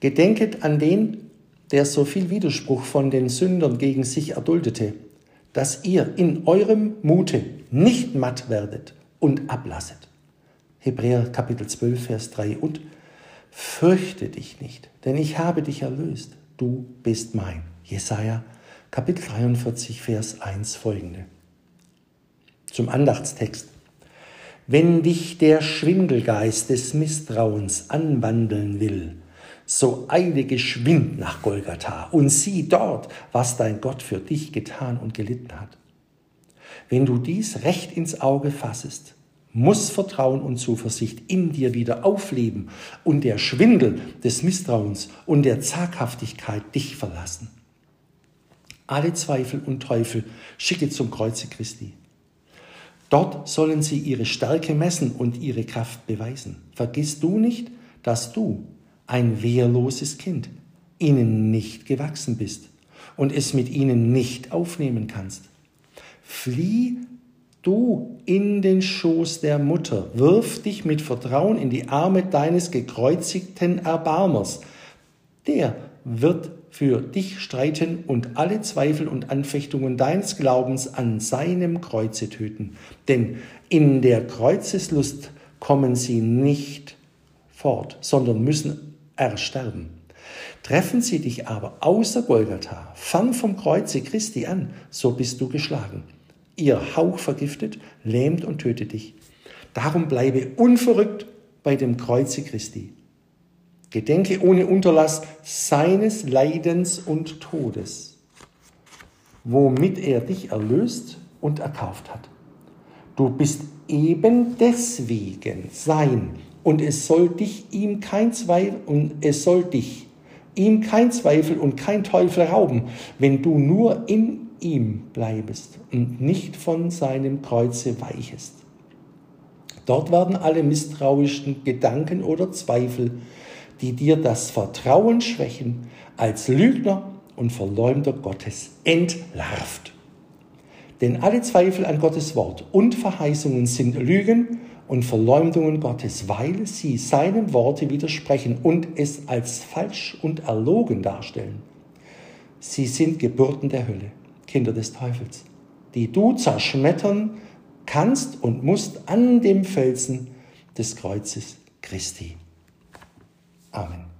Gedenket an den, der so viel Widerspruch von den Sündern gegen sich erduldete, dass ihr in eurem Mute nicht matt werdet und ablasset. Hebräer Kapitel 12, Vers 3 und fürchte dich nicht, denn ich habe dich erlöst, du bist mein. Jesaja Kapitel 43, Vers 1 folgende. Zum Andachtstext. Wenn dich der Schwindelgeist des Misstrauens anwandeln will, so eile geschwind nach Golgatha und sieh dort, was dein Gott für dich getan und gelitten hat. Wenn du dies recht ins Auge fassest, muss Vertrauen und Zuversicht in dir wieder aufleben und der Schwindel des Misstrauens und der Zaghaftigkeit dich verlassen. Alle Zweifel und Teufel schicke zum Kreuze Christi. Dort sollen sie ihre Stärke messen und ihre Kraft beweisen. Vergiss du nicht, dass du, ein wehrloses Kind, ihnen nicht gewachsen bist und es mit ihnen nicht aufnehmen kannst. Flieh du in den Schoß der Mutter, wirf dich mit Vertrauen in die Arme deines gekreuzigten Erbarmers. Der wird für dich streiten und alle Zweifel und Anfechtungen deines Glaubens an seinem Kreuze töten. Denn in der Kreuzeslust kommen sie nicht fort, sondern müssen ersterben. Treffen sie dich aber außer Golgatha, fang vom Kreuze Christi an, so bist du geschlagen. Ihr Hauch vergiftet, lähmt und tötet dich. Darum bleibe unverrückt bei dem Kreuze Christi. Gedenke ohne Unterlass seines Leidens und Todes, womit er dich erlöst und erkauft hat. Du bist eben deswegen sein und es soll dich ihm kein Zweifel und es soll dich ihm kein Zweifel und kein Teufel rauben, wenn du nur in ihm bleibest und nicht von seinem Kreuze weichest. Dort werden alle misstrauischen Gedanken oder Zweifel die dir das Vertrauen schwächen, als Lügner und Verleumder Gottes entlarvt. Denn alle Zweifel an Gottes Wort und Verheißungen sind Lügen und Verleumdungen Gottes, weil sie seinem Worte widersprechen und es als falsch und erlogen darstellen. Sie sind Geburten der Hölle, Kinder des Teufels, die du zerschmettern kannst und musst an dem Felsen des Kreuzes Christi. Amen.